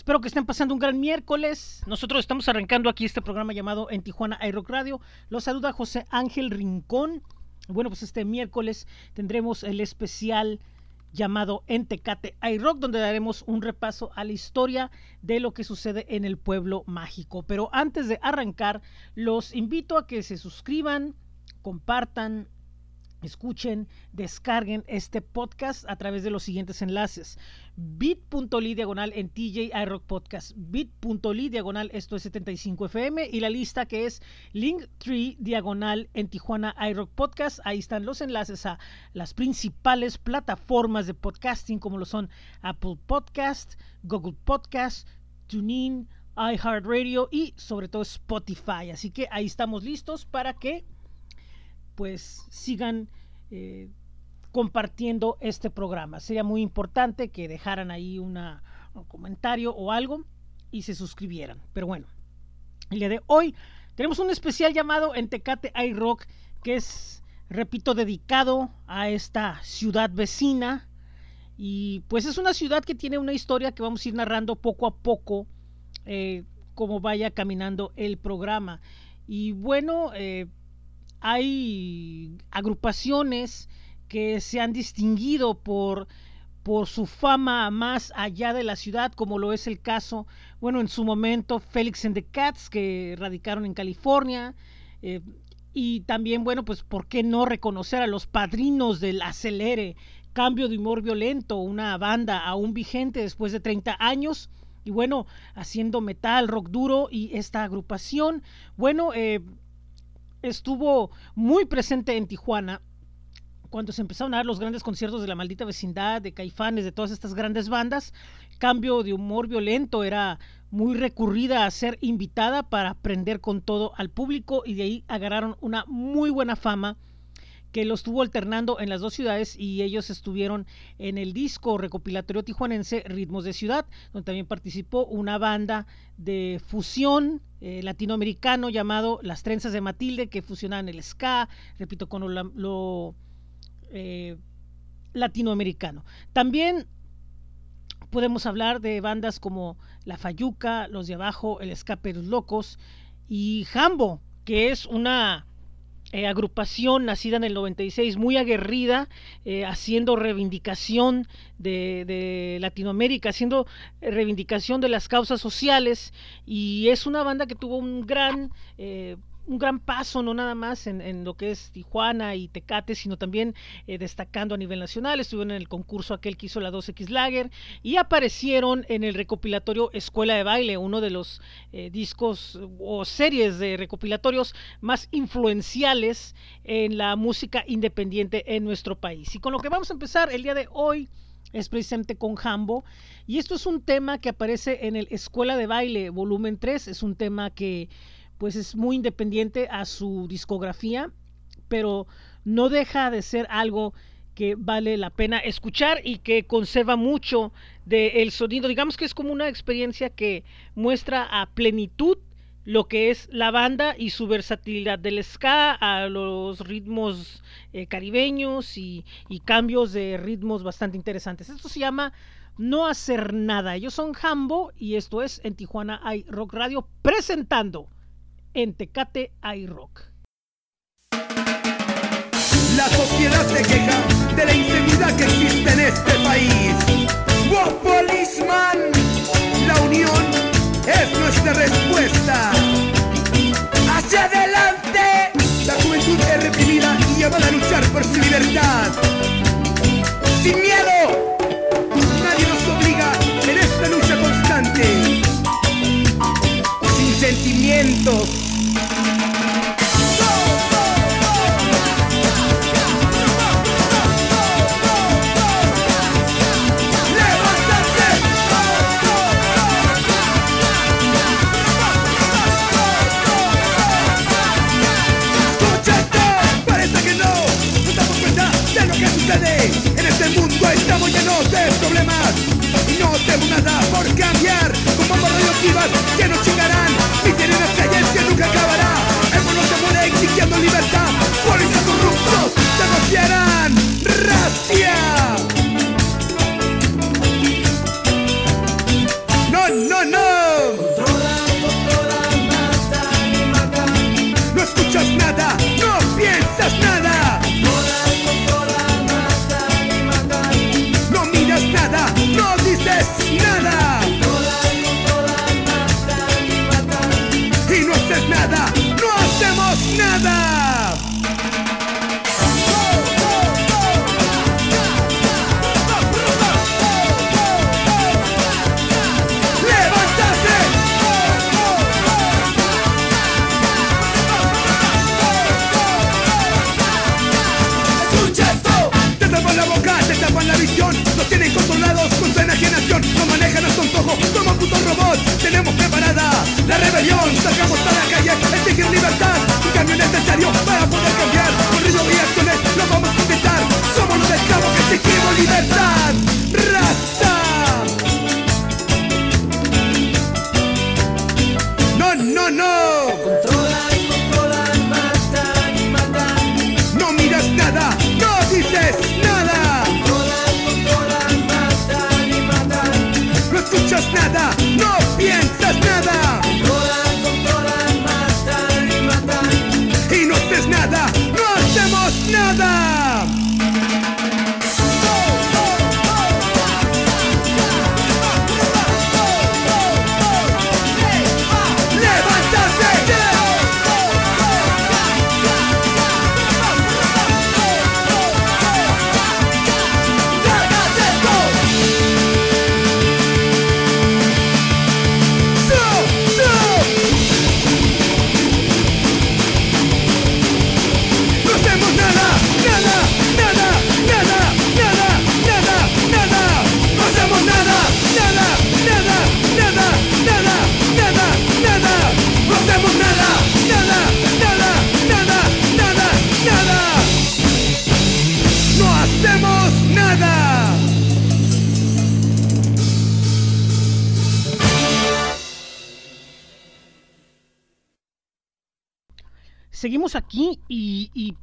Espero que estén pasando un gran miércoles. Nosotros estamos arrancando aquí este programa llamado En Tijuana iRock Radio. Los saluda José Ángel Rincón. Bueno, pues este miércoles tendremos el especial llamado En Tecate iRock, donde daremos un repaso a la historia de lo que sucede en el pueblo mágico. Pero antes de arrancar, los invito a que se suscriban, compartan, escuchen, descarguen este podcast a través de los siguientes enlaces. bit.ly diagonal en TJ iRock Podcast, bit.ly diagonal esto es 75FM y la lista que es Linktree diagonal en Tijuana iRock Podcast. Ahí están los enlaces a las principales plataformas de podcasting como lo son Apple Podcast, Google Podcast, TuneIn, iHeartRadio y sobre todo Spotify. Así que ahí estamos listos para que pues sigan eh, compartiendo este programa. Sería muy importante que dejaran ahí un comentario o algo y se suscribieran. Pero bueno, el día de hoy tenemos un especial llamado En Tecate iRock que es, repito, dedicado a esta ciudad vecina. Y pues es una ciudad que tiene una historia que vamos a ir narrando poco a poco eh, como vaya caminando el programa. Y bueno, eh, hay agrupaciones que se han distinguido por, por su fama más allá de la ciudad, como lo es el caso, bueno, en su momento Felix and the Cats, que radicaron en California, eh, y también, bueno, pues, ¿por qué no reconocer a los padrinos del acelere, cambio de humor violento, una banda aún vigente después de 30 años? Y bueno, haciendo metal, rock duro y esta agrupación, bueno, eh, estuvo muy presente en Tijuana cuando se empezaron a dar los grandes conciertos de la maldita vecindad, de Caifanes, de todas estas grandes bandas, cambio de humor violento era muy recurrida a ser invitada para aprender con todo al público y de ahí agarraron una muy buena fama que lo estuvo alternando en las dos ciudades y ellos estuvieron en el disco recopilatorio tijuanense Ritmos de Ciudad, donde también participó una banda de fusión eh, latinoamericano llamado Las Trenzas de Matilde, que fusionaban el ska, repito, con lo, eh, latinoamericano. También podemos hablar de bandas como La Fayuca, Los de Abajo, El Escape de los Locos y Jambo, que es una eh, agrupación nacida en el 96, muy aguerrida, eh, haciendo reivindicación de, de, Latinoamérica, haciendo reivindicación de las causas sociales. Y es una banda que tuvo un gran eh, un gran paso, no nada más en, lo que es Tijuana y Tecate, sino también eh, destacando a nivel nacional. Estuvieron en el concurso aquel que hizo la 2X Lager y aparecieron en el recopilatorio Escuela de Baile, uno de los eh, discos o series de recopilatorios más influenciales en la música independiente en nuestro país. Y con lo que vamos a empezar el día de hoy es precisamente con Jambo. Y esto es un tema que aparece en el Escuela de Baile, volumen 3. Es un tema que pues es muy independiente a su discografía, pero no deja de ser algo que vale la pena escuchar y que conserva mucho del sonido. Digamos que es como una experiencia que muestra a plenitud lo que es la banda y su versatilidad del ska a los ritmos eh, caribeños y, cambios de ritmos bastante interesantes. Esto se llama No Hacer Nada. Ellos son Jambo y esto es en Tijuana hay Rock Radio presentando en Tecate iRock. La sociedad se queja de la inseguridad que existe en este país. ¡Wow, policeman! La unión es nuestra respuesta. ¡Hacia adelante! La juventud es reprimida y llamada a luchar por su libertad. ¡Sin miedo! Nadie nos obliga en esta lucha constante. Sentimientos. En este mundo estamos llenos de problemas no hacemos nada por cambiar. Bombas radioactivas que.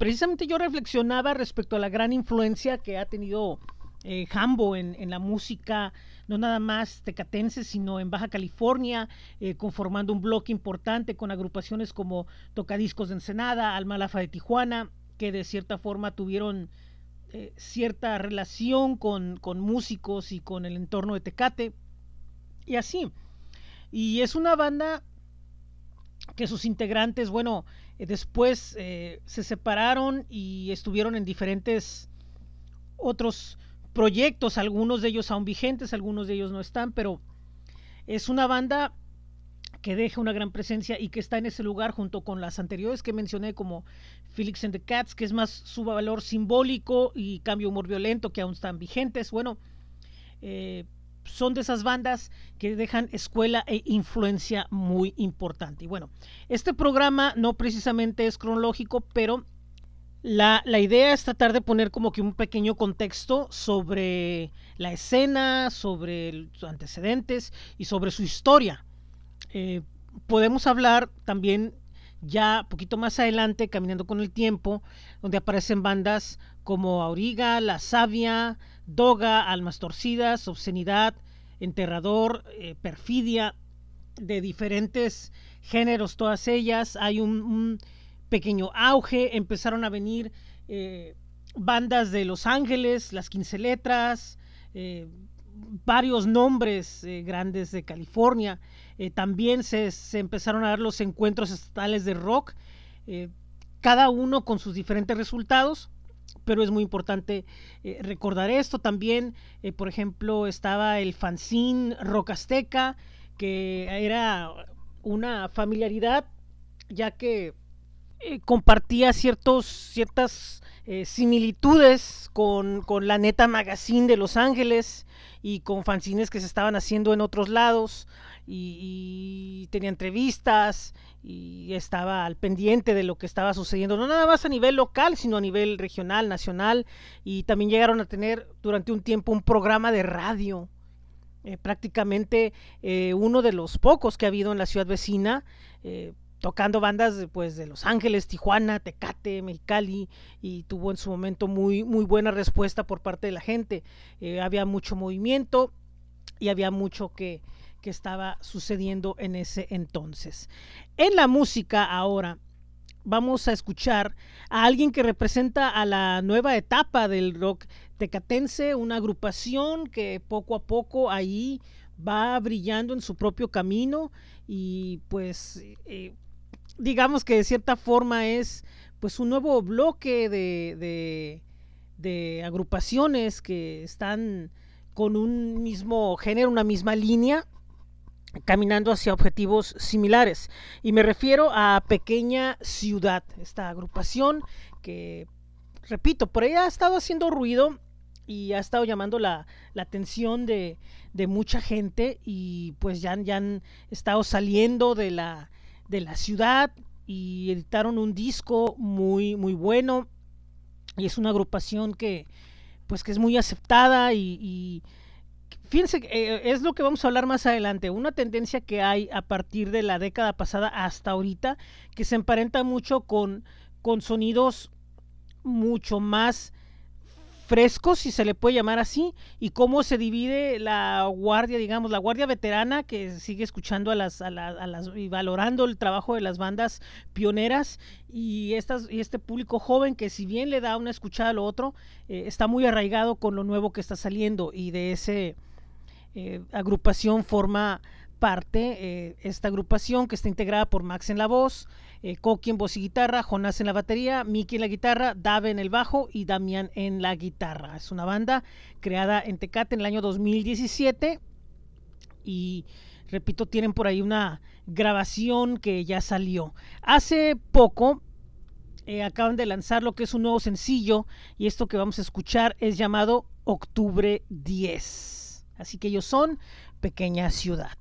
Precisamente yo reflexionaba respecto a la gran influencia que ha tenido eh, Jambo en, la música, no nada más tecatense, sino en Baja California, eh, conformando un bloque importante con agrupaciones como Tocadiscos de Ensenada, Almalafa de Tijuana, que de cierta forma tuvieron eh, cierta relación con músicos y con el entorno de Tecate, y así. Y es una banda que sus integrantes, bueno, eh, después eh, se separaron y estuvieron en diferentes otros proyectos, algunos de ellos aún vigentes, algunos de ellos no están, pero es una banda que deja una gran presencia y que está en ese lugar junto con las anteriores que mencioné como Felix and the Cats, que es más su valor simbólico y cambio humor violento que aún están vigentes. Bueno, eh, son de esas bandas que dejan escuela e influencia muy importante. Y bueno, este programa no precisamente es cronológico, pero la, la, idea es tratar de poner como que un pequeño contexto sobre la escena, sobre sus antecedentes y sobre su historia. Eh, podemos hablar también ya poquito más adelante, caminando con el tiempo, donde aparecen bandas como Auriga, La Savia, Doga, Almas Torcidas, Obscenidad, Enterrador, eh, Perfidia, de diferentes géneros, todas ellas. Hay un, pequeño auge, empezaron a venir eh, bandas de Los Ángeles, las 15 letras, eh, varios nombres grandes de California. También se, se, empezaron a dar los encuentros estatales de rock, cada uno con sus diferentes resultados, pero es muy importante eh, recordar esto. También, por ejemplo, estaba el fanzine Rock Azteca, que era una familiaridad, ya que compartía ciertos, ciertas similitudes con, con la Neta Magazine de Los Ángeles y con fanzines que se estaban haciendo en otros lados y, y, tenía entrevistas y estaba al pendiente de lo que estaba sucediendo, no nada más a nivel local, sino a nivel regional, nacional, y también llegaron a tener durante un tiempo un programa de radio, eh, prácticamente eh, uno de los pocos que ha habido en la ciudad vecina. Tocando bandas pues de Los Ángeles, Tijuana, Tecate, Mexicali y tuvo en su momento muy muy buena respuesta por parte de la gente. Eh, había mucho movimiento y había mucho que, que estaba sucediendo en ese entonces. En la música ahora vamos a escuchar a alguien que representa a la nueva etapa del rock tecatense, una agrupación que poco a poco ahí va brillando en su propio camino y pues eh, digamos que de cierta forma es pues un nuevo bloque de, de, agrupaciones que están con un mismo género, una misma línea, caminando hacia objetivos similares. Y me refiero a Pequeña Ciudad, esta agrupación que, repito, por ella ha estado haciendo ruido y ha estado llamando la, la atención de, de, mucha gente y pues ya, ya han estado saliendo de la de la ciudad y editaron un disco muy muy bueno. Y es una agrupación que pues que es muy aceptada y, fíjense eh, es lo que vamos a hablar más adelante. Una tendencia que hay a partir de la década pasada hasta ahorita que se emparenta mucho con con sonidos mucho más frescos, si se le puede llamar así, y cómo se divide la guardia, digamos, la guardia veterana que sigue escuchando a las, a, las y valorando el trabajo de las bandas pioneras y, estas, y este público joven que si bien le da una escuchada a lo otro, eh, está muy arraigado con lo nuevo que está saliendo y de ese eh, agrupación forma parte eh, esta agrupación que está integrada por Max en la voz, eh, en voz y guitarra, Jonás en la batería, Miki en la guitarra, Dave en el bajo y Damián en la guitarra. Es una banda creada en Tecate en el año 2017 y repito, tienen por ahí una grabación que ya salió. Hace poco eh, acaban de lanzar lo que es un nuevo sencillo y esto que vamos a escuchar es llamado Octubre 10. Así que ellos son Pequeña Ciudad.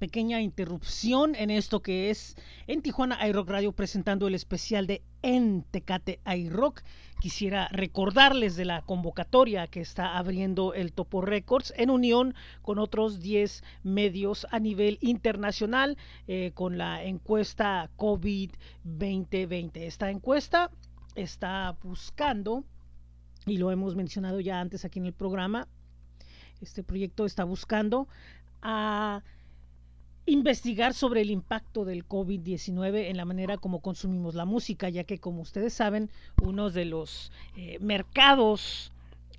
Pequeña interrupción en esto que es en Tijuana iRock Radio presentando el especial de En Tecate iRock. Quisiera recordarles de la convocatoria que está abriendo el Topo Records en unión con otros 10 medios a nivel internacional eh, con la encuesta COVID 2020. Esta encuesta está buscando, y lo hemos mencionado ya antes aquí en el programa, este proyecto está buscando a investigar sobre el impacto del COVID-19 en la manera como consumimos la música, ya que como ustedes saben, uno de los eh, mercados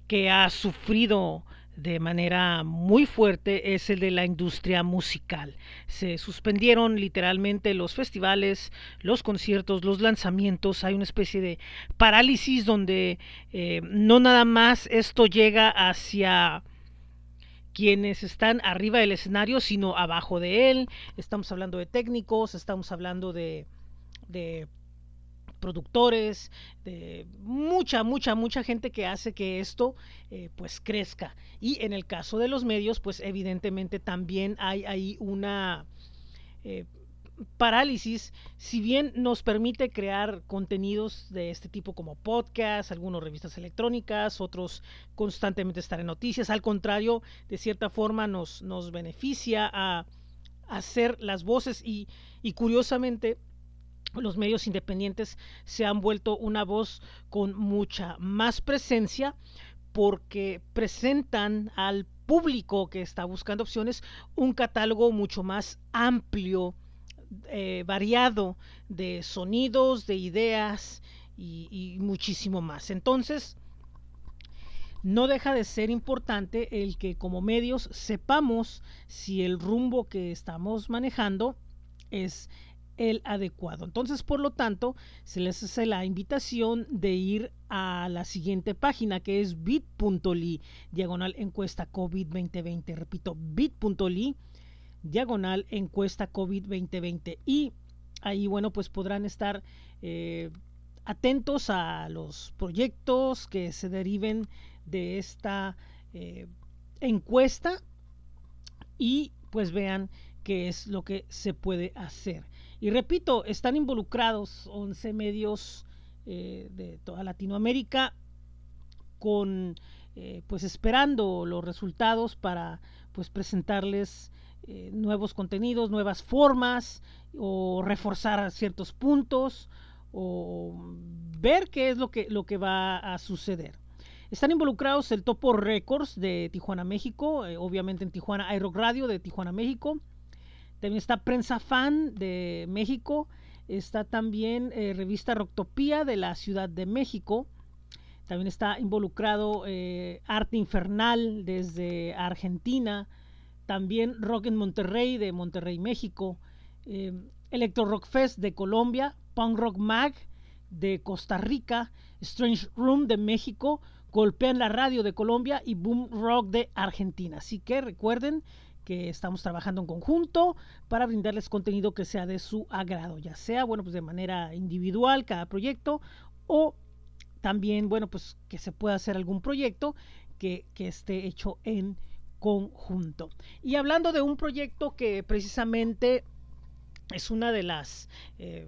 que ha sufrido de manera muy fuerte es el de la industria musical. Se suspendieron literalmente los festivales, los conciertos, los lanzamientos. Hay una especie de parálisis donde eh, no nada más esto llega hacia quienes están arriba del escenario, sino abajo de él. Estamos hablando de técnicos, estamos hablando de, de productores, de mucha, mucha, mucha gente que hace que esto eh, pues crezca. Y en el caso de los medios, pues evidentemente también hay ahí una... Eh, parálisis, si bien nos permite crear contenidos de este tipo como podcast, algunas revistas electrónicas, otros constantemente estar en noticias, al contrario, de cierta forma nos, nos beneficia a hacer las voces y, y curiosamente los medios independientes se han vuelto una voz con mucha más presencia porque presentan al público que está buscando opciones un catálogo mucho más amplio eh, variado de sonidos, de ideas y, y muchísimo más. Entonces, no deja de ser importante el que como medios sepamos si el rumbo que estamos manejando es el adecuado. Entonces, por lo tanto, se les hace la invitación de ir a la siguiente página que es bit.ly, diagonal encuesta COVID 2020. Repito, bit.ly diagonal encuesta COVID 2020. Y ahí, bueno, pues podrán estar eh, atentos a los proyectos que se deriven de esta eh, encuesta y pues vean qué es lo que se puede hacer. Y repito, están involucrados 11 medios eh, de toda Latinoamérica con pues esperando los resultados para pues presentarles eh, nuevos contenidos, nuevas formas o reforzar ciertos puntos o ver qué es lo que, lo que va a suceder. Están involucrados el Topo Records de Tijuana, México, eh, obviamente en Tijuana iRock Radio de Tijuana, México. También está Prensa Fan de México. Está también eh, Revista Rocktopía de la Ciudad de México. También está involucrado Arte Infernal desde Argentina también Rock en Monterrey de Monterrey, México, eh, Electro Rock Fest de Colombia, Punk Rock Mag de Costa Rica, Strange Room de México, Golpean la Radio de Colombia y Boom Rock de Argentina. Así que recuerden que estamos trabajando en conjunto para brindarles contenido que sea de su agrado, ya sea, bueno, pues de manera individual cada proyecto o también, bueno, pues que se pueda hacer algún proyecto que, que esté hecho en conjunto. Y hablando de un proyecto que precisamente es una de las eh,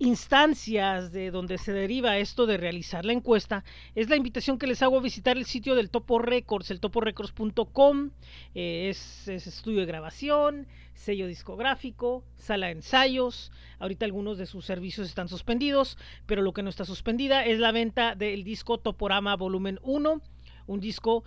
instancias de donde se deriva esto de realizar la encuesta, es la invitación que les hago a visitar el sitio del Topo Records, el toporecords.com, eh, es, es, estudio de grabación, sello discográfico, sala de ensayos, ahorita algunos de sus servicios están suspendidos, pero lo que no está suspendida es la venta del disco Toporama Volumen 1, un disco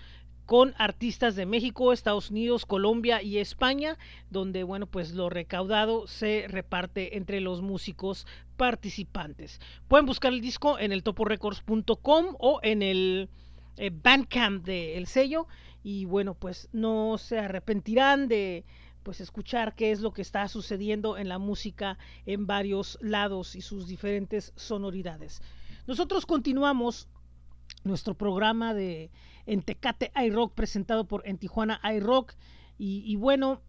con artistas de México, Estados Unidos, Colombia y España, donde bueno, pues lo recaudado se reparte entre los músicos participantes. Pueden buscar el disco en el toporecords.com o en el eh, Bandcamp del sello y bueno, pues no se arrepentirán de pues escuchar qué es lo que está sucediendo en la música en varios lados y sus diferentes sonoridades. Nosotros continuamos nuestro programa de en Tecate iRock presentado por En Tijuana iRock. Y, y bueno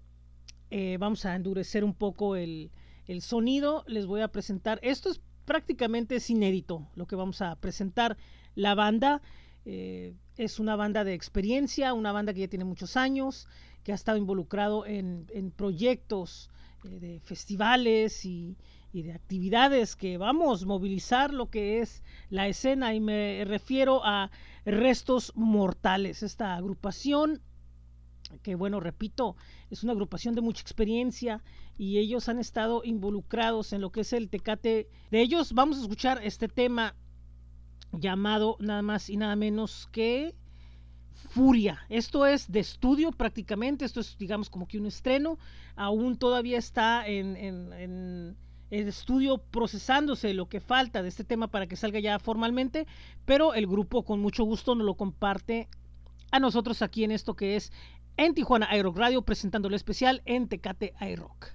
eh, vamos a endurecer un poco el, el, sonido. Les voy a presentar esto es prácticamente es inédito lo que vamos a presentar. La banda Eh, es una banda de experiencia, una banda que ya tiene muchos años, que ha estado involucrado en, en proyectos eh, de festivales y, y, de actividades que vamos a movilizar lo que es la escena y me refiero a Restos Mortales, esta agrupación que bueno, repito, es una agrupación de mucha experiencia y ellos han estado involucrados en lo que es el Tecate. De ellos vamos a escuchar este tema llamado nada más y nada menos que Furia. Esto es de estudio prácticamente, esto es digamos como que un estreno, aún todavía está en, estudio procesándose lo que falta de este tema para que salga ya formalmente, pero el grupo con mucho gusto nos lo comparte a nosotros aquí en esto que es en Tijuana iRock Radio presentando el especial en Tecate iRock.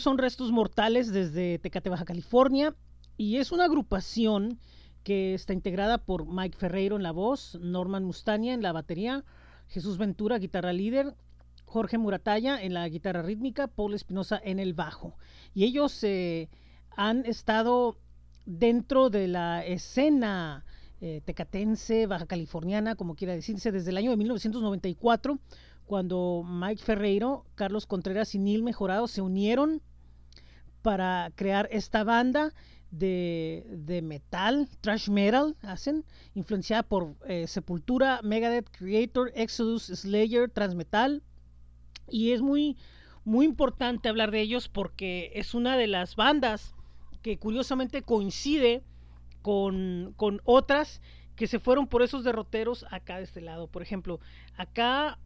Son Restos Mortales desde Tecate, Baja California, y es una agrupación que está integrada por Mike Ferreiro en la voz, Norman Mustania en la batería, Jesús Ventura, guitarra líder, Jorge Murataya en la guitarra rítmica, Paul Espinosa en el bajo. Y ellos eh, han estado dentro de la escena eh, tecatense, baja californiana, como quiera decirse, desde el año de 1994, cuando Mike Ferreiro, Carlos Contreras y Neil Mejorado se unieron para crear esta banda de, de metal, trash metal, hacen, influenciada por eh, Sepultura, Megadeth, Creator, Exodus, Slayer, Transmetal. Y es muy, muy importante hablar de ellos porque es una de las bandas que curiosamente coincide con, con otras que se fueron por esos derroteros acá de este lado. Por ejemplo, acá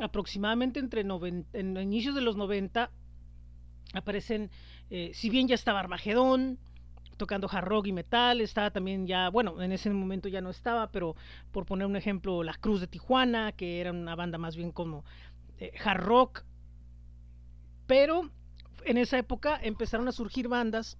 aproximadamente entre en inicios de los 90 aparecen, eh, si bien ya estaba Armagedón, tocando hard rock y metal, estaba también ya, bueno, en ese momento ya no estaba, pero por poner un ejemplo, La Cruz de Tijuana, que era una banda más bien como eh, hard rock, pero en esa época empezaron a surgir bandas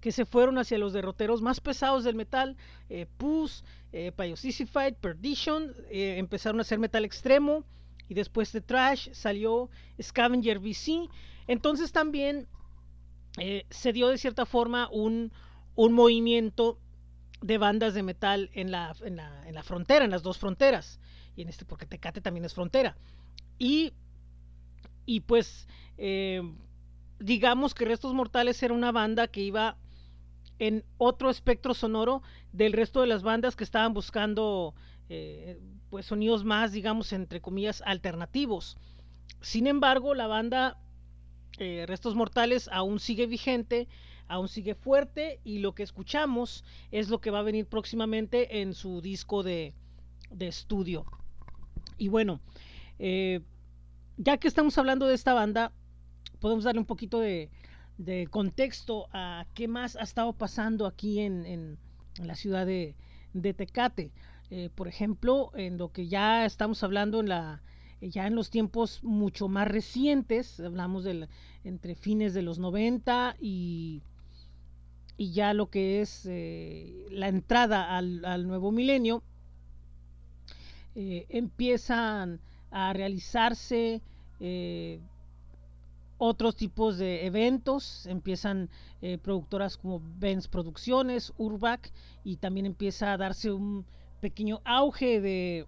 que se fueron hacia los derroteros más pesados del metal, eh, Puss, eh, Perdition, eh, empezaron a hacer metal extremo y después de Trash salió Scavenger VC. Entonces también eh, se dio de cierta forma un, un, movimiento de bandas de metal en la, en, la, en la, frontera, en las dos fronteras. Y en este, porque Tecate también es frontera. Y, y pues, eh, digamos que Restos Mortales era una banda que iba en otro espectro sonoro del resto de las bandas que estaban buscando eh, pues sonidos más, digamos, entre comillas, alternativos. Sin embargo, la banda eh, Restos Mortales aún sigue vigente, aún sigue fuerte y lo que escuchamos es lo que va a venir próximamente en su disco de, de estudio. Y bueno, eh, ya que estamos hablando de esta banda, podemos darle un poquito de, de contexto a qué más ha estado pasando aquí en, en, la ciudad de, de Tecate. Eh, por ejemplo, en lo que ya estamos hablando en la ya en los tiempos mucho más recientes, hablamos de entre fines de los 90 y, y ya lo que es eh, la entrada al, al nuevo milenio, eh, empiezan a realizarse eh, otros tipos de eventos, empiezan eh, productoras como Benz Producciones, Urbac, y también empieza a darse un pequeño auge de,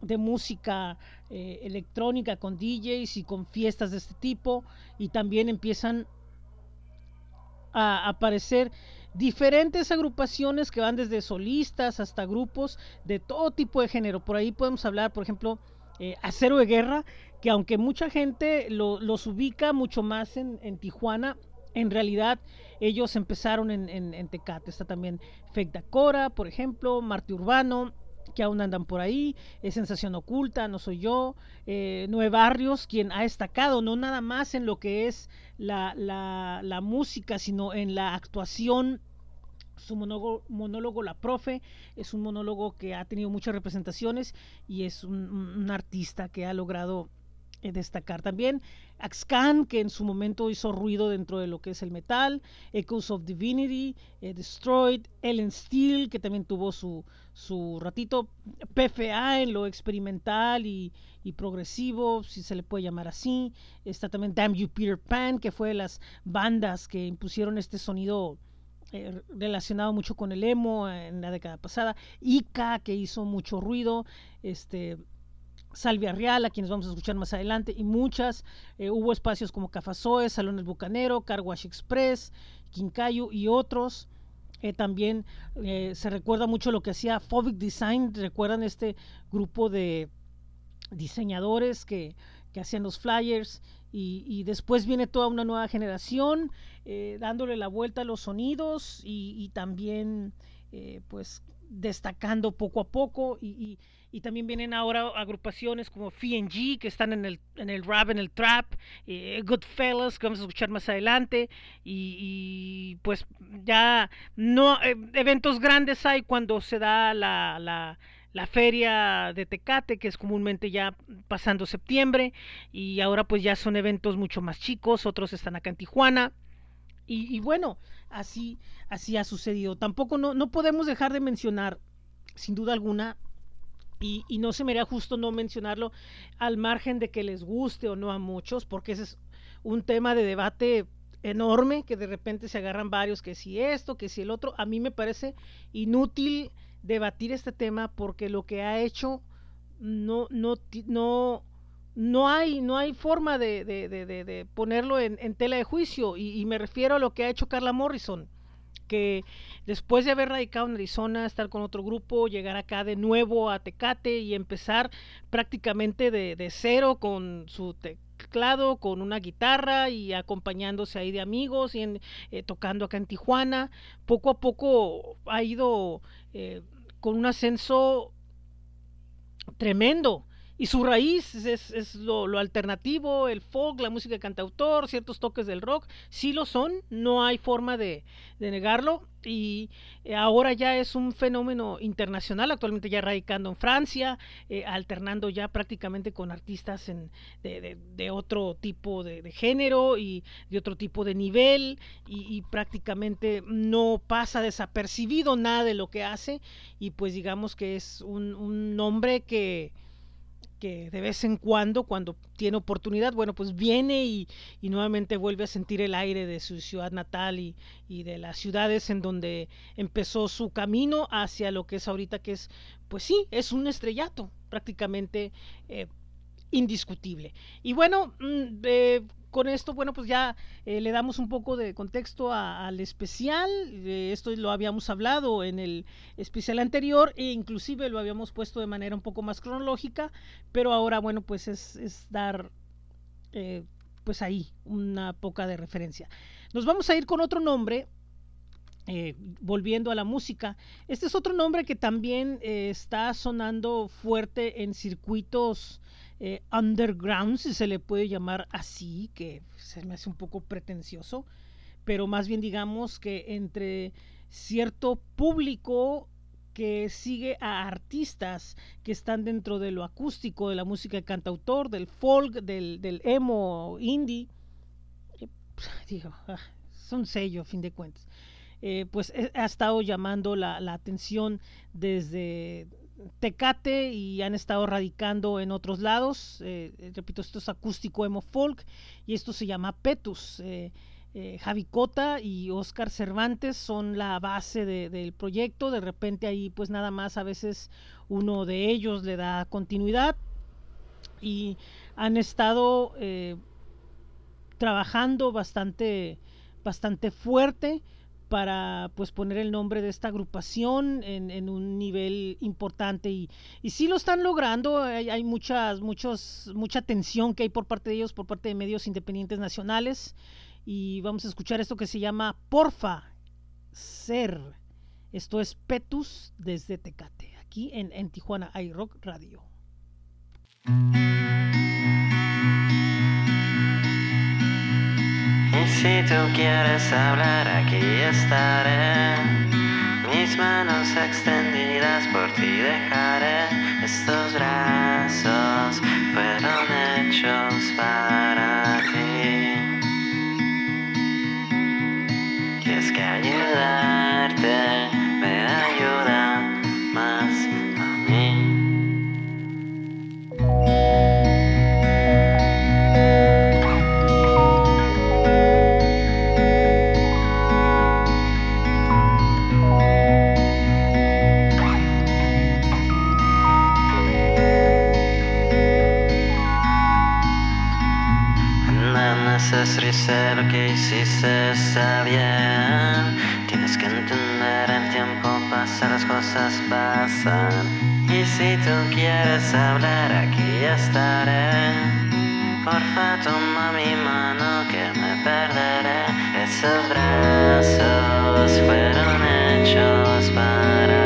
de música eh, electrónica con DJs y con fiestas de este tipo, y también empiezan a aparecer diferentes agrupaciones que van desde solistas hasta grupos de todo tipo de género. Por ahí podemos hablar, por ejemplo, eh, Acero de Guerra, que aunque mucha gente lo, los ubica mucho más en, en, Tijuana, en realidad ellos empezaron en, en, Tecate. Está también Fecta Cora, por ejemplo, Marte Urbano, que aún andan por ahí, es Sensación Oculta, No Soy Yo, eh, Nueve Barrios, quien ha destacado no nada más en lo que es la, la, la música, sino en la actuación. Su monólogo, monólogo, La Profe, es un monólogo que ha tenido muchas representaciones y es un, un artista que ha logrado destacar también. Axcan, que en su momento hizo ruido dentro de lo que es el metal, Echoes of Divinity, eh, Destroyed, Ellen Steel, que también tuvo su, su ratito, PFA en lo experimental y, y, progresivo, si se le puede llamar así. Está también Damn You Peter Pan, que fue de las bandas que impusieron este sonido eh, relacionado mucho con el emo en la década pasada, Ica que hizo mucho ruido, este Salvia Real, a quienes vamos a escuchar más adelante, y muchas. Eh, hubo espacios como Cafazoe, Salón El Bucanero, Carwash Express, Quincayo y otros. Eh, también eh, se recuerda mucho lo que hacía Phobic Design, recuerdan este grupo de diseñadores que, que hacían los flyers y, después viene toda una nueva generación dándole la vuelta a los sonidos y, también pues destacando poco a poco y, también vienen ahora agrupaciones como FNG que están en el, en el rap, en el trap, eh, Goodfellas que vamos a escuchar más adelante y, pues ya no, eh, eventos grandes hay cuando se da la, la la feria de Tecate, que es comúnmente ya pasando septiembre, y ahora pues ya son eventos mucho más chicos, otros están acá en Tijuana, y, y bueno, así, así ha sucedido. Tampoco no, no podemos dejar de mencionar, sin duda alguna, y, y, no se me haría justo no mencionarlo al margen de que les guste o no a muchos, porque ese es un tema de debate enorme, que de repente se agarran varios, que si esto, que si el otro. A mí me parece inútil debatir este tema porque lo que ha hecho no, no, no, no hay, no hay forma de, de, de, de ponerlo en, en, tela de juicio. Y, y me refiero a lo que ha hecho Carla Morrison que después de haber radicado en Arizona, estar con otro grupo, llegar acá de nuevo a Tecate y empezar prácticamente de, cero con su teclado, con una guitarra y acompañándose ahí de amigos y en, eh, tocando acá en Tijuana, poco a poco ha ido eh, con un ascenso tremendo y su raíz es, es lo, alternativo, el folk, la música de cantautor, ciertos toques del rock, sí lo son, no hay forma de, negarlo y ahora ya es un fenómeno internacional, actualmente ya radicando en Francia, eh, alternando ya prácticamente con artistas en, de, de, de, otro tipo de, género y de otro tipo de nivel y, prácticamente no pasa desapercibido nada de lo que hace y pues digamos que es un nombre que que de vez en cuando, cuando tiene oportunidad, bueno, pues viene y, y, nuevamente vuelve a sentir el aire de su ciudad natal y, y, de las ciudades en donde empezó su camino hacia lo que es ahorita, que es, pues sí, es un estrellato prácticamente eh, indiscutible. Y bueno, eh, con esto, bueno, pues ya eh, le damos un poco de contexto al especial. Eh, esto lo habíamos hablado en el especial anterior e inclusive lo habíamos puesto de manera un poco más cronológica, pero ahora, bueno, pues es, dar, pues ahí, una poca de referencia. Nos vamos a ir con otro nombre. Volviendo a la música, este es otro nombre que también está sonando fuerte en circuitos eh, underground, si se le puede llamar así, que se me hace un poco pretencioso, pero más bien digamos que entre cierto público que sigue a artistas que están dentro de lo acústico, de la música de cantautor, del folk, del, del emo, indie, eh, digo, ah, son sello a fin de cuentas. Eh, pues ha estado llamando la, la atención desde Tecate y han estado radicando en otros lados. Eh, repito, esto es acústico emo folk y esto se llama Petus. Eh, eh, Javi Cota y Oscar Cervantes son la base de, del proyecto. De repente ahí pues nada más a veces uno de ellos le da continuidad y han estado eh, trabajando bastante, bastante fuerte para pues poner el nombre de esta agrupación en, en un nivel importante y, y sí lo están logrando. Hay, hay, muchas muchos mucha atención que hay por parte de ellos por parte de medios independientes nacionales. Y vamos a escuchar esto que se llama Porfa Ser. Esto es Petus desde Tecate aquí en, en Tijuana iRock Radio Si tú quieres hablar, aquí estaré. Mis manos extendidas por ti dejaré. Estos brazos fueron hechos para ti. Y es que ayudarte lo que hiciste está bien. Tienes que entender el tiempo pasa, las cosas pasan. Y si tú quieres hablar, aquí estaré. Porfa, toma mi mano que me perderé. Esos brazos fueron hechos para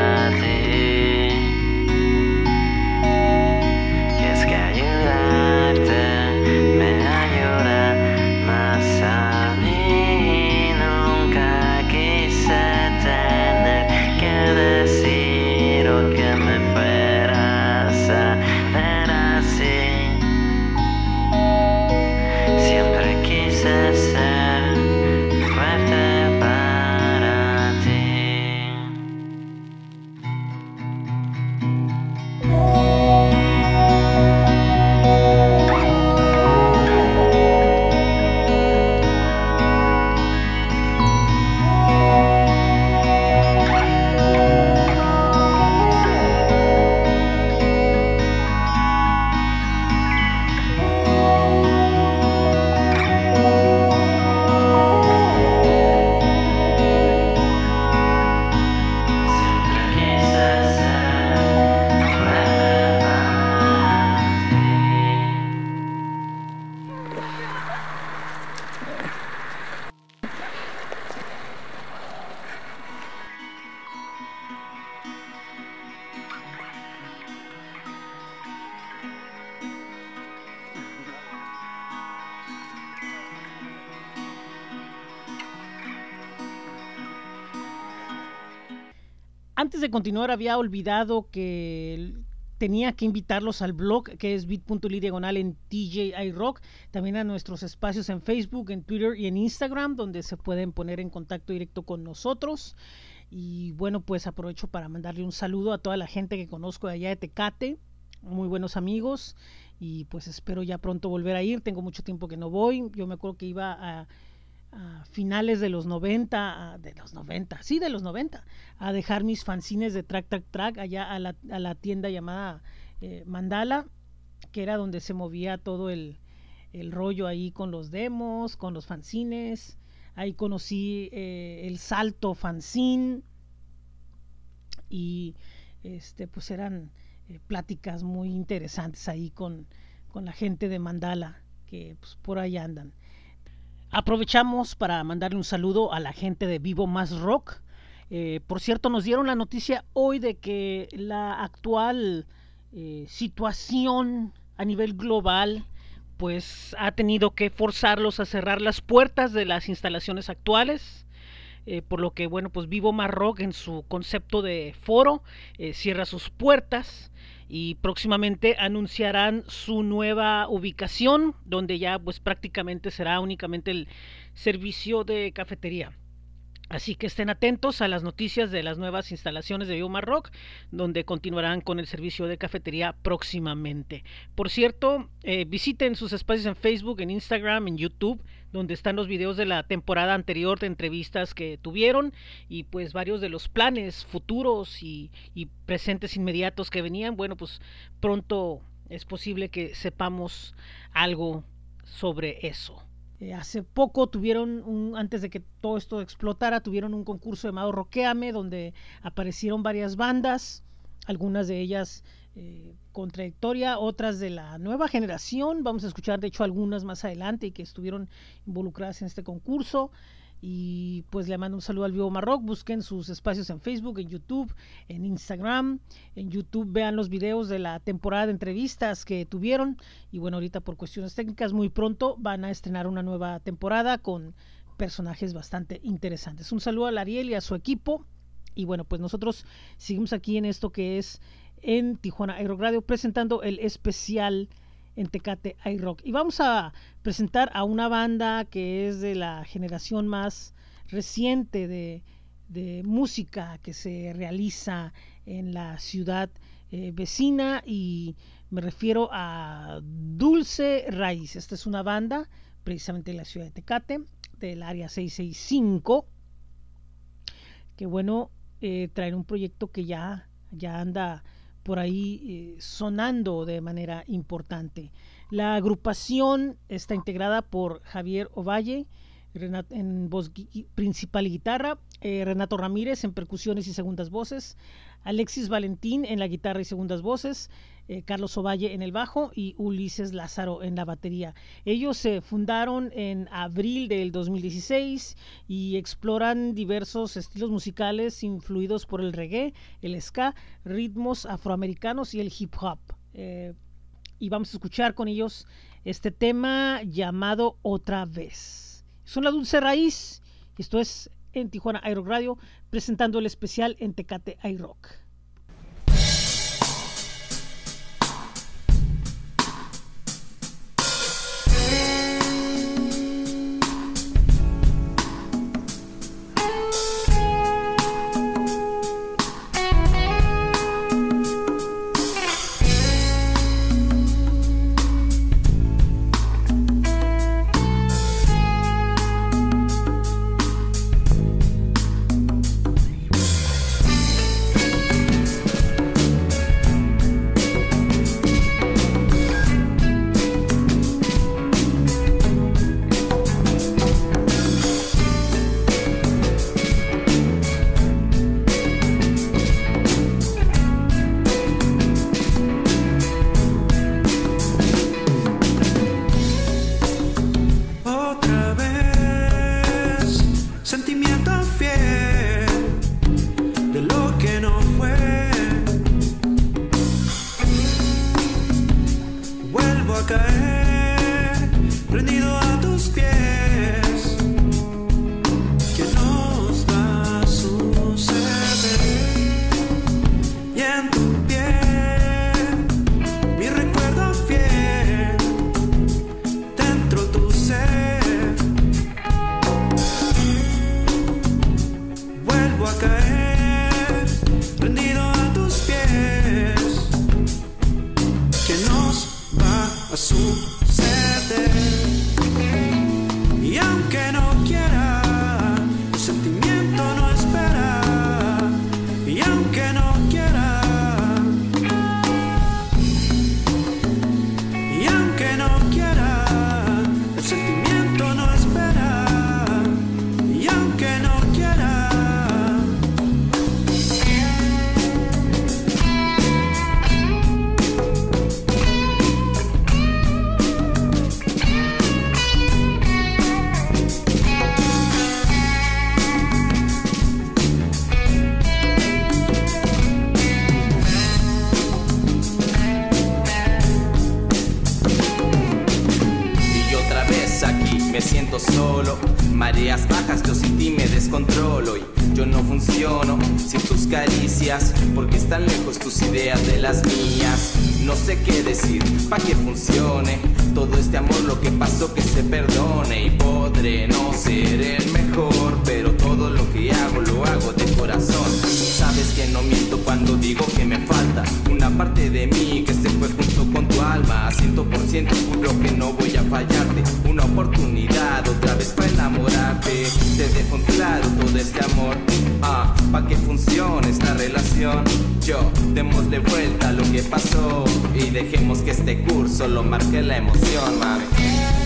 continuar, había olvidado que tenía que invitarlos al blog que es bit.ly diagonal en TJI Rock, también a nuestros espacios en Facebook, en Twitter y en Instagram, donde se pueden poner en contacto directo con nosotros. Y bueno, pues aprovecho para mandarle un saludo a toda la gente que conozco de allá de Tecate, muy buenos amigos, y pues espero ya pronto volver a ir. Tengo mucho tiempo que no voy. Yo me acuerdo que iba a, a finales de los 90, a- de los 90, sí, de los 90, a dejar mis fanzines de Track Track Track allá a la, a la tienda llamada eh, Mandala, que era donde se movía todo el, el rollo ahí con los demos, con los fanzines. Ahí conocí eh, el Salto Fanzine y este pues eran eh, pláticas muy interesantes ahí con, con la gente de Mandala que pues, por ahí andan. Aprovechamos para mandarle un saludo a la gente de Vivo Más Rock. Eh, por cierto, nos dieron la noticia hoy de que la actual eh, situación a nivel global pues ha tenido que forzarlos a cerrar las puertas de las instalaciones actuales. eh, por lo que, bueno, pues Vivo Más Rock en su concepto de foro cierra sus puertas y próximamente anunciarán su nueva ubicación donde ya pues prácticamente será únicamente el servicio de cafetería. Así que estén atentos a las noticias de las nuevas instalaciones de Bioma Rock, donde continuarán con el servicio de cafetería próximamente. Por cierto, eh, visiten sus espacios en Facebook, en Instagram, en YouTube, donde están los videos de la temporada anterior de entrevistas que tuvieron y pues varios de los planes futuros y, y presentes inmediatos que venían. Bueno, pues pronto es posible que sepamos algo sobre eso. Eh, hace poco tuvieron, un, antes de que todo esto explotara, tuvieron un concurso llamado Roqueame, donde aparecieron varias bandas, algunas de ellas eh, con trayectoria, otras de la nueva generación. Vamos a escuchar, de hecho, algunas más adelante y que estuvieron involucradas en este concurso. Y pues le mando un saludo al Vivo Marroc. Busquen sus espacios en Facebook, en YouTube, en Instagram. En YouTube vean los videos de la temporada de entrevistas que tuvieron. Y bueno, ahorita por cuestiones técnicas, muy pronto van a estrenar una nueva temporada con personajes bastante interesantes. Un saludo a Ariel y a su equipo. Y bueno, pues nosotros seguimos aquí en esto que es en Tijuana iRock Radio presentando el especial en Tecate iRock. Y vamos a presentar a una banda que es de la generación más reciente de, de música que se realiza en la ciudad eh, vecina y me refiero a Dulce Raíz. Esta es una banda precisamente de la ciudad de Tecate, del área 665, que bueno, eh, traen un proyecto que ya, ya anda por ahí eh, sonando de manera importante. La agrupación está integrada por Javier Ovalle en voz principal y guitarra, eh, Renato Ramírez en percusiones y segundas voces, Alexis Valentín en la guitarra y segundas voces, eh, Carlos Ovalle en el bajo y Ulises Lázaro en la batería. Ellos se fundaron en abril del 2016 y exploran diversos estilos musicales influidos por el reggae, el ska, ritmos afroamericanos y el hip hop. Eh, y vamos a escuchar con ellos este tema llamado Otra vez. Son la dulce raíz. Esto es en Tijuana iRock Radio presentando el especial en Tecate iRock. Cuando digo que me falta una parte de mí que se fue junto con tu alma. Ciento por ciento juro que no voy a fallarte. Una oportunidad otra vez para enamorarte. Te dejo en claro todo este amor. Ah, pa' que funcione esta relación. Yo, démosle vuelta a lo que pasó y dejemos que este curso lo marque la emoción, mami.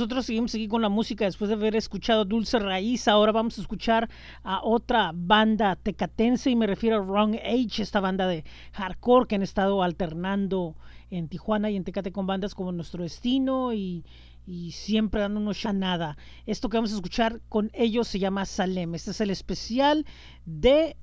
Nosotros seguimos aquí con la música después de haber escuchado Dulce Raíz. Ahora vamos a escuchar a otra banda tecatense y me refiero a Wrong Age, esta banda de hardcore que han estado alternando en Tijuana y en Tecate con bandas como Nuestro Destino y, y siempre dándonos ya nada. Esto que vamos a escuchar con ellos se llama Salem. Este es el especial de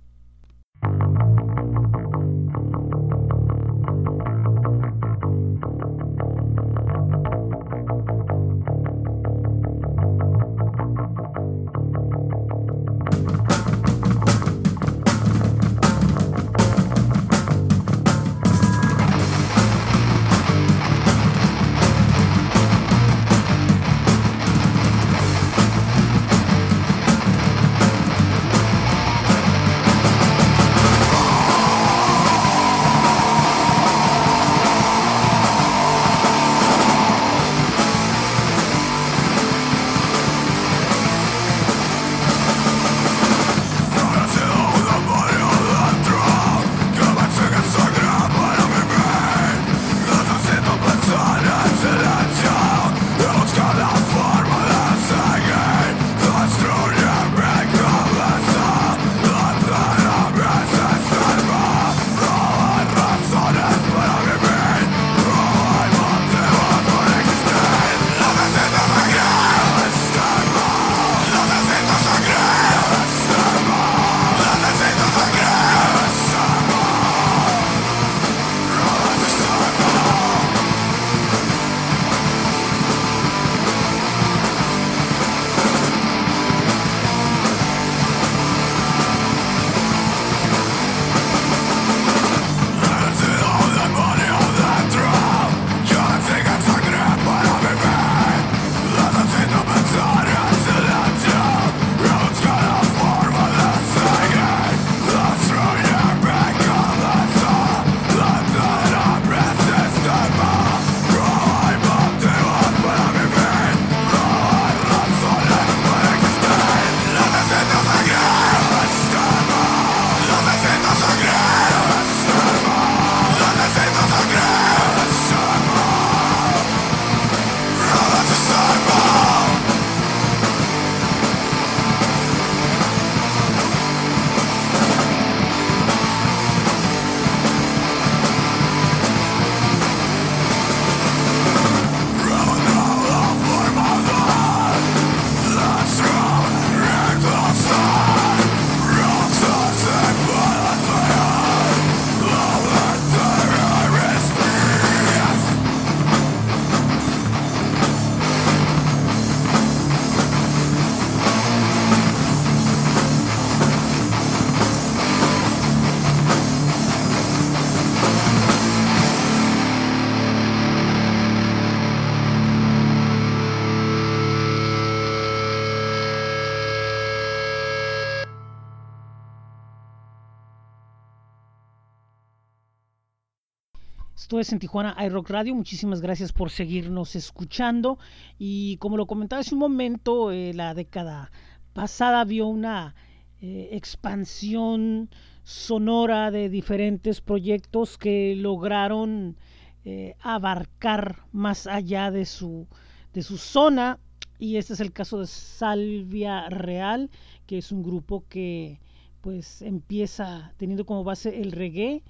En Tijuana iRock Radio. Muchísimas gracias por seguirnos escuchando. Y como lo comentaba hace un momento, eh, la década pasada vio una eh, expansión sonora de diferentes proyectos que lograron eh, abarcar más allá de su, de su zona. Y este es el caso de Salvia Real, que es un grupo que pues empieza teniendo como base el reggae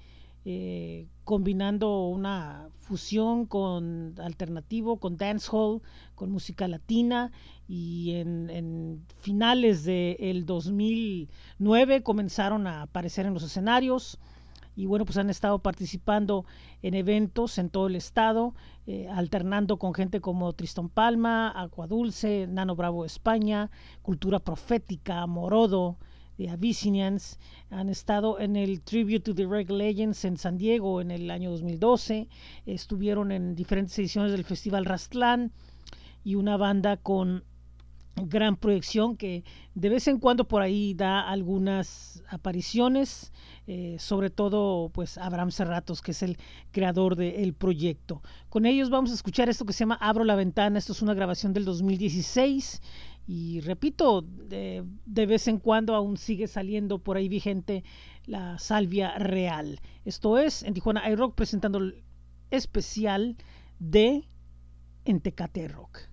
eh, combinando una fusión con alternativo, con dancehall, con música latina y en, finales del 2009 comenzaron a aparecer en los escenarios y bueno, pues han estado participando en eventos en todo el estado, eh, alternando con gente como Tristón Palma, Dulce, Nano Bravo España, Cultura Profética, Morodo, de Abyssinians. Han estado en el Tribute to the Reg Legends en San Diego en el año 2012. Estuvieron en diferentes ediciones del Festival Rastlán y una banda con gran proyección que de vez en cuando por ahí da algunas apariciones, eh, sobre todo pues Abraham Serratos, que es el creador del proyecto. Con ellos vamos a escuchar esto que se llama Abro la ventana, esto es una grabación del 2016 y repito, de, vez en cuando aún sigue saliendo por ahí vigente la salvia real. Esto es en Tijuana iRock presentando el especial de Entecate Rock.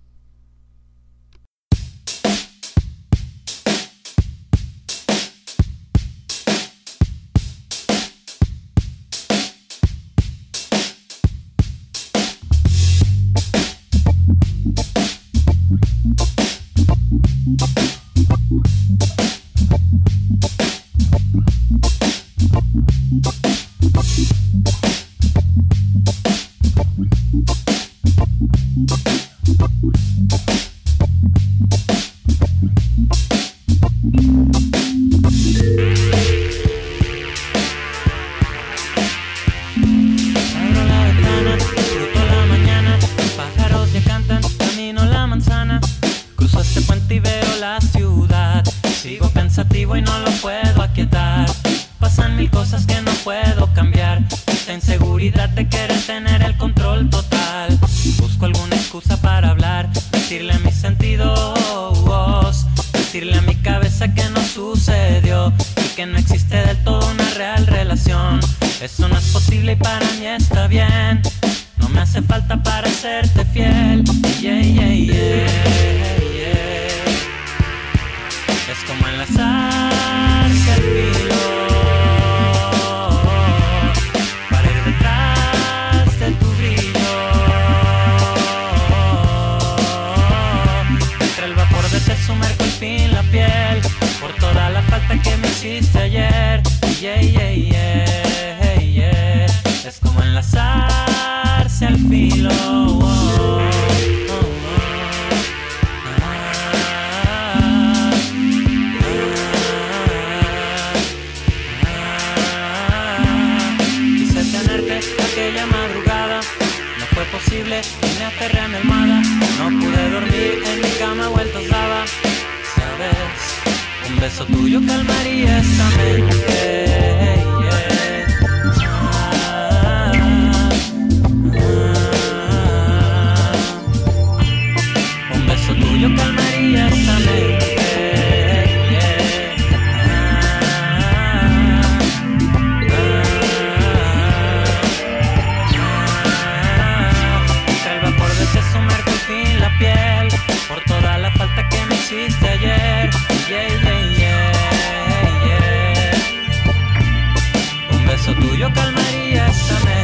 tuyo calmaría esta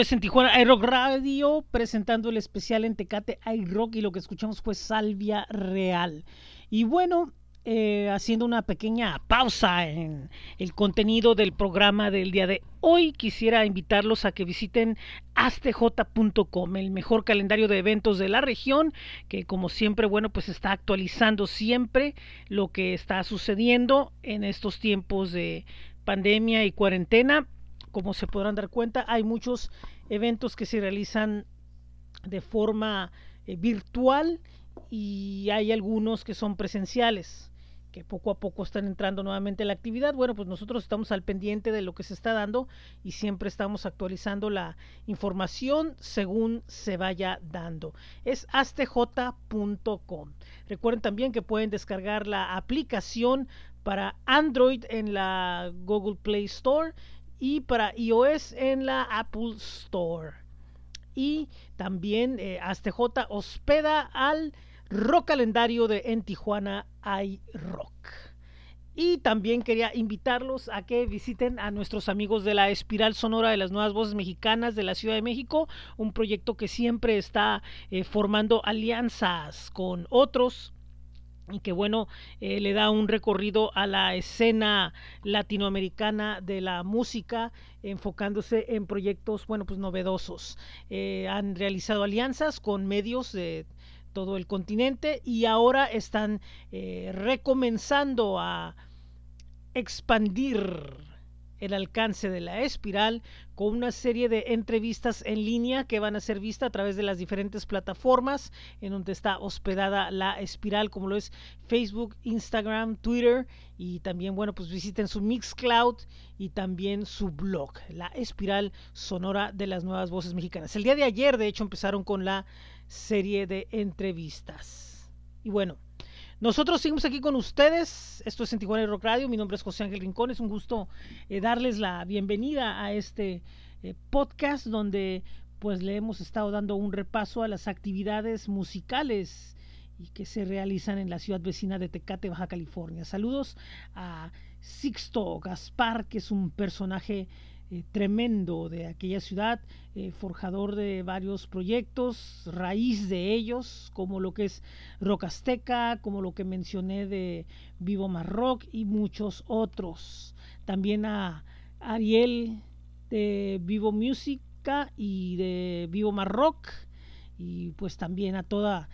Es en Tijuana iRock Radio presentando el especial en Tecate iRock y lo que escuchamos fue Salvia Real. Y bueno, eh, haciendo una pequeña pausa en el contenido del programa del día de hoy, quisiera invitarlos a que visiten astj.com, el mejor calendario de eventos de la región, que como siempre, bueno, pues está actualizando siempre lo que está sucediendo en estos tiempos de pandemia y cuarentena. Como se podrán dar cuenta, hay muchos eventos que se realizan de forma eh, virtual y hay algunos que son presenciales que poco a poco están entrando nuevamente a la actividad. Bueno, pues nosotros estamos al pendiente de lo que se está dando y siempre estamos actualizando la información según se vaya dando. Es astj.com. Recuerden también que pueden descargar la aplicación para Android en la Google Play Store y para iOS en la Apple Store. Y también eh, ASTJ hospeda al rock calendario de En Tijuana hay rock. Y también quería invitarlos a que visiten a nuestros amigos de la Espiral Sonora de las Nuevas Voces Mexicanas de la Ciudad de México, un proyecto que siempre está eh, formando alianzas con otros y que bueno, eh, le da un recorrido a la escena latinoamericana de la música, enfocándose en proyectos, bueno, pues novedosos. Eh, han realizado alianzas con medios de todo el continente y ahora están eh, recomenzando a expandir el alcance de la espiral con una serie de entrevistas en línea que van a ser vistas a través de las diferentes plataformas en donde está hospedada la espiral como lo es Facebook, Instagram, Twitter y también bueno pues visiten su Mixcloud y también su blog, la espiral sonora de las nuevas voces mexicanas. El día de ayer de hecho empezaron con la serie de entrevistas. Y bueno, nosotros seguimos aquí con ustedes. Esto es en Tijuana Rock Radio. Mi nombre es José Ángel Rincón. Es un gusto eh, darles la bienvenida a este eh, podcast donde pues le hemos estado dando un repaso a las actividades musicales y que se realizan en la ciudad vecina de Tecate, Baja California. Saludos a Sixto Gaspar, que es un personaje eh, tremendo de aquella ciudad, eh, forjador de varios proyectos, raíz de ellos, como lo que es Rock Azteca, como lo que mencioné de Vivo Marrock y muchos otros. También a Ariel de Vivo Música y de Vivo Marrock y pues también a toda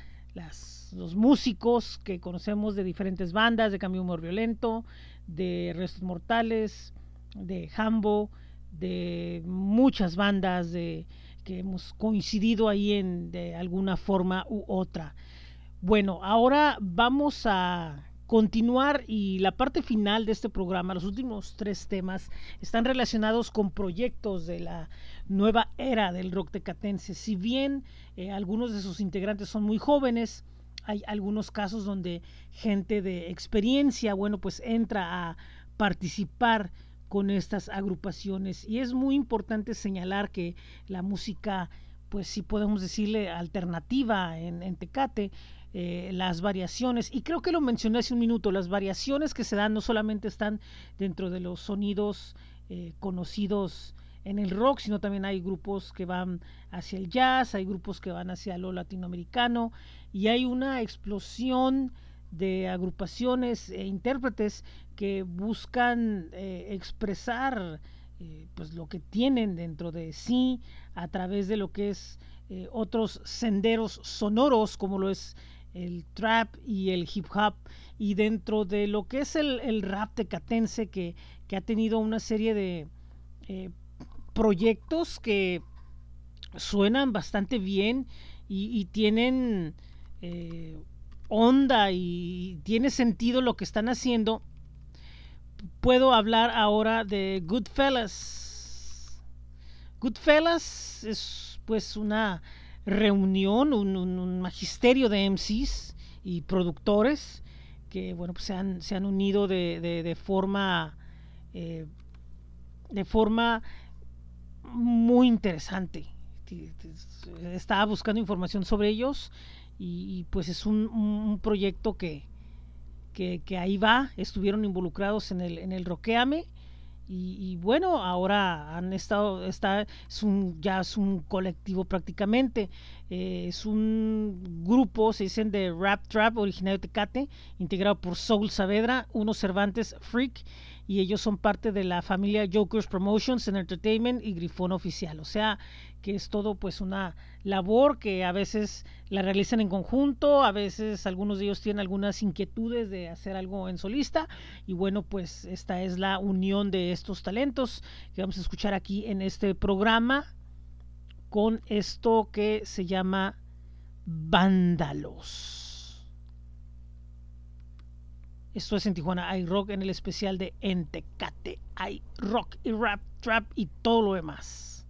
los músicos que conocemos de diferentes bandas, de Cambio Humor Violento, de Restos Mortales, de Hambo, de muchas bandas de, que hemos coincidido ahí en de alguna forma u otra. Bueno, ahora vamos a continuar y la parte final de este programa, los últimos tres temas, están relacionados con proyectos de la nueva era del rock tecatense. Si bien eh, algunos de sus integrantes son muy jóvenes, hay algunos casos donde gente de experiencia, bueno, pues entra a participar con estas agrupaciones. Y es muy importante señalar que la música, pues si podemos decirle alternativa en, Tecate, eh, las variaciones, y creo que lo mencioné hace un minuto, las variaciones que se dan no solamente están dentro de los sonidos eh, conocidos en el rock, sino también hay grupos que van hacia el jazz, hay grupos que van hacia lo latinoamericano, y hay una explosión de agrupaciones e intérpretes que buscan eh, expresar eh, pues lo que tienen dentro de sí a través de lo que es eh, otros senderos sonoros como lo es el trap y el hip hop. Y dentro de lo que es el, rap tecatense que, que, ha tenido una serie de proyectos que suenan bastante bien y tienen onda y tiene sentido lo que están haciendo, puedo hablar ahora de Goodfellas. Goodfellas es pues una reunión, un, magisterio de MCs y productores que bueno pues se han, se han unido de, de, forma eh, de forma muy interesante. Estaba buscando información sobre ellos y, pues es un, proyecto que, que, ahí va, estuvieron involucrados en el, en el Roqueame Y, y bueno, ahora han estado, está, es un, ya es un colectivo prácticamente, eh, es un grupo, se dicen de Rap Trap, originario de Tecate, integrado por Soul Saavedra, uno Cervantes Freak, y ellos son parte de la familia Jokers Promotions and Entertainment y Grifón Oficial. O sea, que es todo pues una labor que a veces la realizan en conjunto, a veces algunos de ellos tienen algunas inquietudes de hacer algo en solista y bueno pues esta es la unión de estos talentos que vamos a escuchar aquí en este programa con esto que se llama Vándalos. Esto es en Tijuana iRock en el especial de Entecate iRock y Rap Trap y todo lo demás.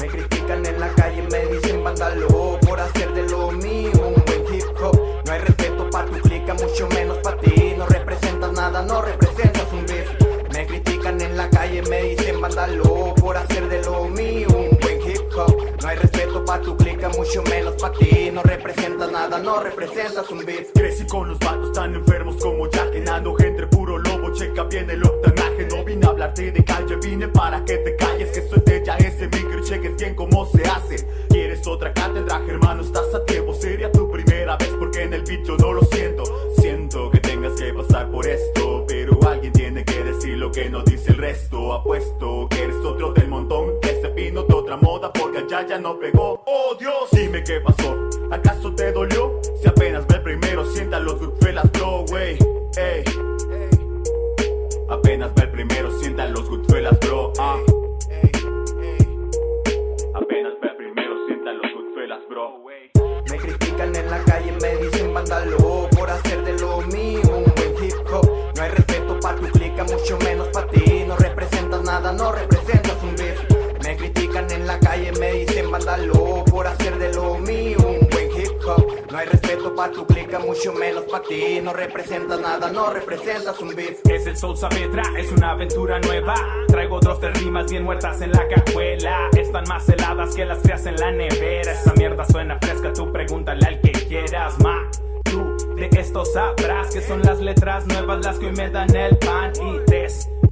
Me critican en la calle, me dicen vándalo por hacer de lo mío un buen hip hop. No hay respeto pa' tu clica, mucho menos pa' ti. No representas nada, no representas me dicen vándalo por hacer de lo mío un buen hip hop. No hay respeto pa' tu clica, mucho menos pa' ti. No representas nada, no representas un beef. Crecí con los vatos tan enfermos como Jack Enano, gente puro lobo, checa bien el octanaje No vine a hablarte de calle, vine para que te calles Que suelte ya ese micro y cheques bien cómo se hace ¿Quieres otra cátedra, hermano? Estás a tiempo Sería tu primera vez porque en el beat yo no lo siento Siento que tengas que pasar por esto tiene decir lo que no dice el resto. Apuesto que eres otro del montón Que se vino de otra moda porque allá ya no pegó. ¡Oh Dios! Dime qué pasó, ¿acaso te dolió? Si apenas ve el primero sienta los Goodfellas bro, wey Ey. Apenas ve el primero sientan los Goodfellas bro. Ah. Apenas ve el primero sientan los Goodfellas bro. Me critican en la calle, me dicen vándalo clica, mucho menos pa' ti. No representas nada, no representas un beef. Es el Soul Saavedra, es una aventura nueva. Traigo dos de rimas bien muertas en la cajuela. Están más heladas que las frías en la nevera. Esta mierda suena fresca, tú pregúntale al que quieras, ma. Tú de esto sabrás que son las letras nuevas las que hoy me dan el pan y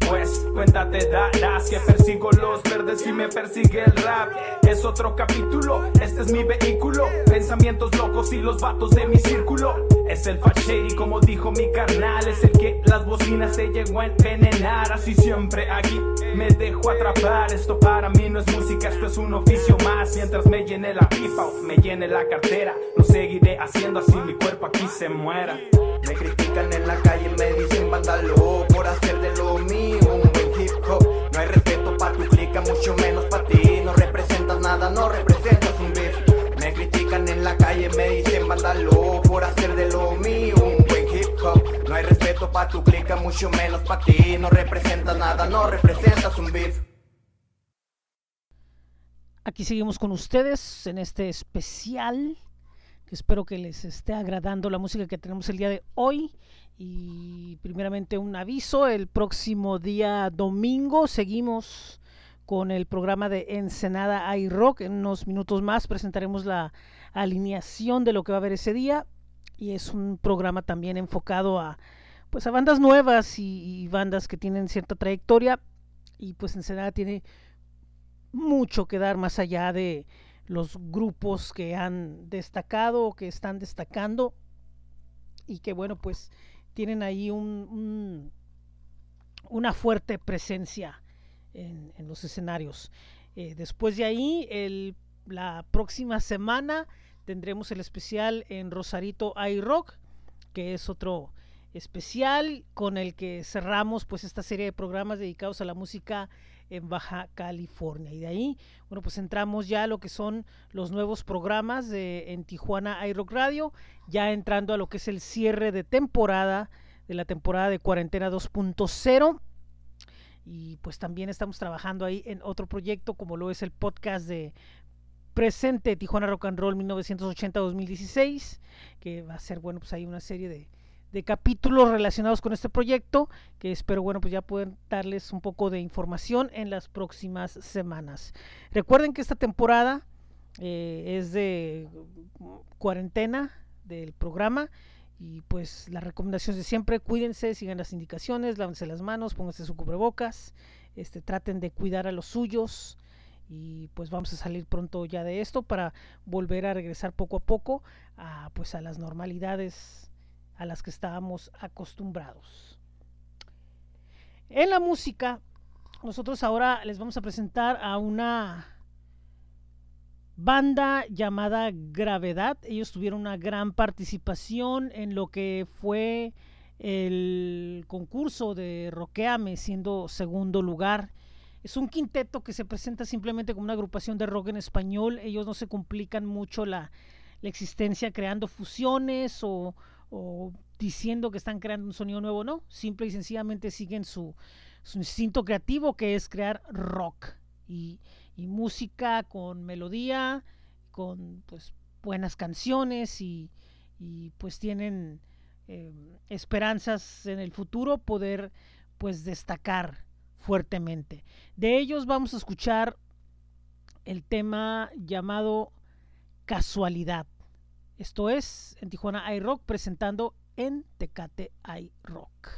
después cuenta te darás que persigo los verdes y me persigue el rap. Es otro capítulo, este es mi vehículo. Pensamientos locos y los vatos de mi círculo. Es el Shady, como dijo mi carnal. Es el que las bocinas se llegó a envenenar. Así siempre aquí me dejo atrapar. Esto para mí no es música, esto es un oficio más. Mientras me llene la pipa o me llene la cartera, lo seguiré haciendo así mi cuerpo aquí se muera. Me critican en la calle, me dicen vándalo por hacer de lo mío un buen hip hop. No hay respeto pa' tu clica, mucho menos pa' ti. No representas nada, no representas un beef. Me critican en la calle, me dicen vándalo por hacer de lo mío un buen hip hop. No hay respeto pa' tu clica, mucho menos pa' ti. No representas nada, no representas un beef. Aquí seguimos con ustedes en este especial espero que les esté agradando la música que tenemos el día de hoy. Y primeramente un aviso, el próximo día domingo seguimos con el programa de Ensenada iRock. En unos minutos más presentaremos la alineación de lo que va a haber ese día. Y es un programa también enfocado a pues a bandas nuevas y, y bandas que tienen cierta trayectoria. Y pues Ensenada tiene mucho que dar más allá de los grupos que han destacado o que están destacando y que bueno pues tienen ahí un, un, una fuerte presencia en, los escenarios. Eh, después de ahí la próxima semana tendremos el especial en Rosarito iRock que es otro especial con el que cerramos pues esta serie de programas dedicados a la música en Baja California. Y de ahí, bueno, pues entramos ya a lo que son los nuevos programas de, en Tijuana iRock Radio, ya entrando a lo que es el cierre de temporada, de la temporada de Cuarentena 2.0. Y pues también estamos trabajando ahí en otro proyecto como lo es el podcast de presente Tijuana Rock and Roll 1980-2016, que va a ser, bueno, pues hay una serie de, de capítulos relacionados con este proyecto que espero bueno pues ya pueden darles un poco de información en las próximas semanas. Recuerden que esta temporada eh, es de cuarentena del programa y pues la recomendación de siempre cuídense sigan las indicaciones lávense las manos pónganse su cubrebocas este traten de cuidar a los suyos y pues vamos a salir pronto ya de esto para volver a regresar poco a poco a pues a las normalidades a las que estábamos acostumbrados. En la música, nosotros ahora les vamos a presentar a una banda llamada Gravedad. Ellos tuvieron una gran participación en lo que fue el concurso de Roqueame, siendo segundo lugar. Es un quinteto que se presenta simplemente como una agrupación de rock en español. Ellos no se complican mucho la, la existencia creando fusiones o, o diciendo que están creando un sonido nuevo, no, simple y sencillamente siguen su, su instinto creativo que es crear rock y, y, música con melodía, con pues buenas canciones y, y pues tienen eh, esperanzas en el futuro poder pues destacar fuertemente. De ellos vamos a escuchar el tema llamado casualidad. Esto es en Tijuana iRock presentando en Tecate iRock.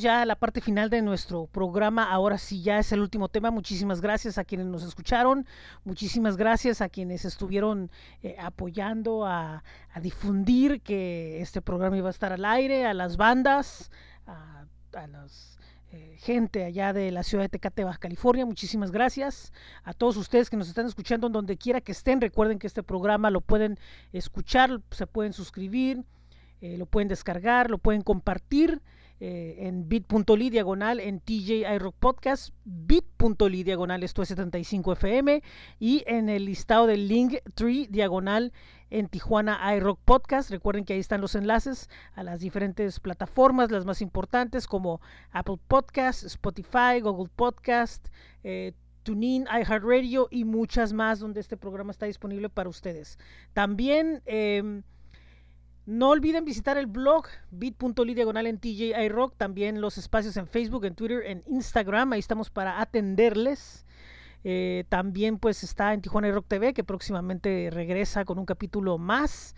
Ya a la parte final de nuestro programa. Ahora sí ya es el último tema. Muchísimas gracias a quienes nos escucharon. Muchísimas gracias a quienes estuvieron eh, apoyando a, a difundir que este programa iba a estar al aire, a las bandas, a, a las eh, gente allá de la ciudad de Tecate, Baja California. Muchísimas gracias a todos ustedes que nos están escuchando en donde quiera que estén. Recuerden que este programa lo pueden escuchar, se pueden suscribir, eh, lo pueden descargar, lo pueden compartir eh, en bit.ly diagonal en TJ Podcast, bit.ly diagonal esto es 75 FM y en el listado del link tree diagonal en Tijuana iRock Podcast. Recuerden que ahí están los enlaces a las diferentes plataformas, las más importantes como Apple Podcast, Spotify, Google Podcast, eh, TuneIn, iHeartRadio y muchas más donde este programa está disponible para ustedes. También eh, no olviden visitar el blog bit.ly diagonal en TJ iRock, también los espacios en Facebook, en Twitter, en Instagram, ahí estamos para atenderles. Eh, también pues está en Tijuana iRock TV que próximamente regresa con un capítulo más.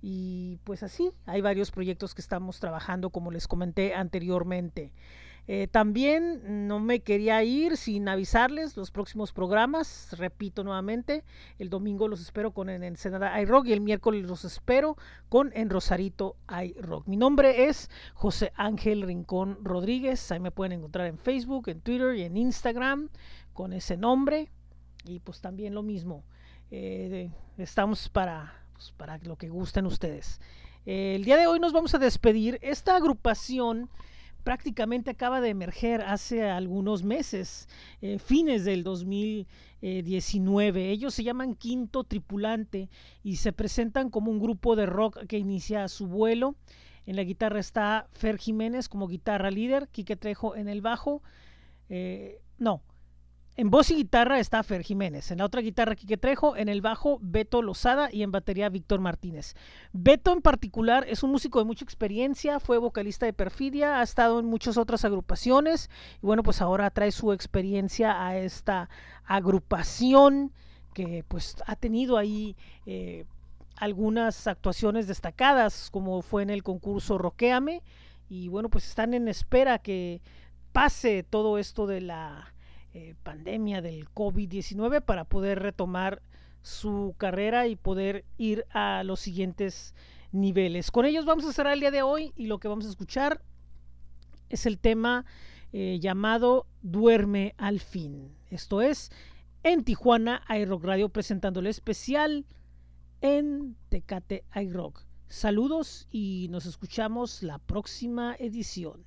Y pues así, hay varios proyectos que estamos trabajando como les comenté anteriormente. Eh, también no me quería ir sin avisarles los próximos programas. Repito nuevamente, el domingo los espero con en Ensenada iRock y el miércoles los espero con en Rosarito iRock. Mi nombre es José Ángel Rincón Rodríguez. Ahí me pueden encontrar en Facebook, en Twitter y en Instagram con ese nombre. Y pues también lo mismo. Eh, estamos para, pues, para lo que gusten ustedes. El día de hoy nos vamos a despedir. Esta agrupación prácticamente acaba de emerger hace algunos meses, eh, fines del 2019. Ellos se llaman Quinto Tripulante y se presentan como un grupo de rock que inicia su vuelo. En la guitarra está Fer Jiménez como guitarra líder, Quique Trejo en el bajo. Eh, no, en voz y guitarra está Fer Jiménez, en la otra guitarra Quique Trejo, en el bajo Beto Lozada y en batería Víctor Martínez. Beto en particular es un músico de mucha experiencia, fue vocalista de Perfidia, ha estado en muchas otras agrupaciones y bueno, pues ahora trae su experiencia a esta agrupación que pues ha tenido ahí eh, algunas actuaciones destacadas como fue en el concurso Roqueame y bueno, pues están en espera que pase todo esto de la eh, pandemia del COVID-19 para poder retomar su carrera y poder ir a los siguientes niveles. Con ellos vamos a cerrar el día de hoy y lo que vamos a escuchar es el tema eh, llamado Duerme al fin. Esto es en Tijuana iRock Radio presentando el especial en Tecate iRock. Saludos y nos escuchamos la próxima edición.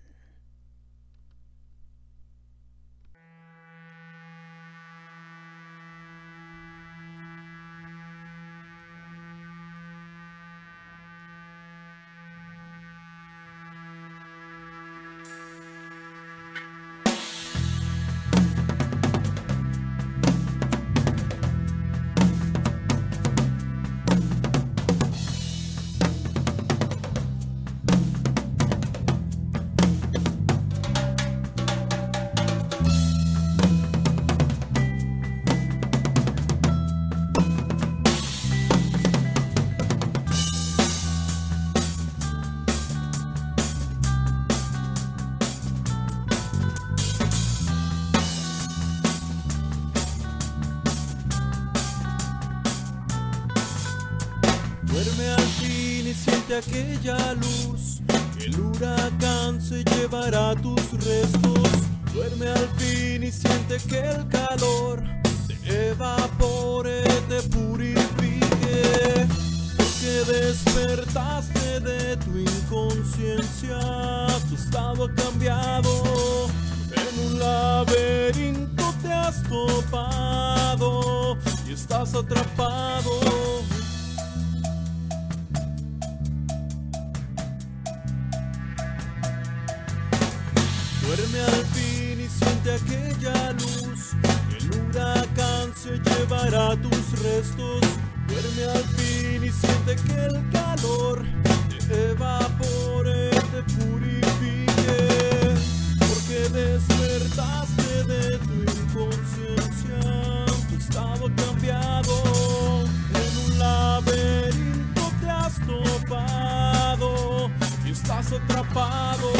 Duerme al fin y siente aquella luz. El huracán se llevará tus restos. Duerme al fin y siente que el calor te evapore, te purifique. Porque despertaste de tu inconsciencia. Tu estado cambiado. En un laberinto te has topado y estás atrapado.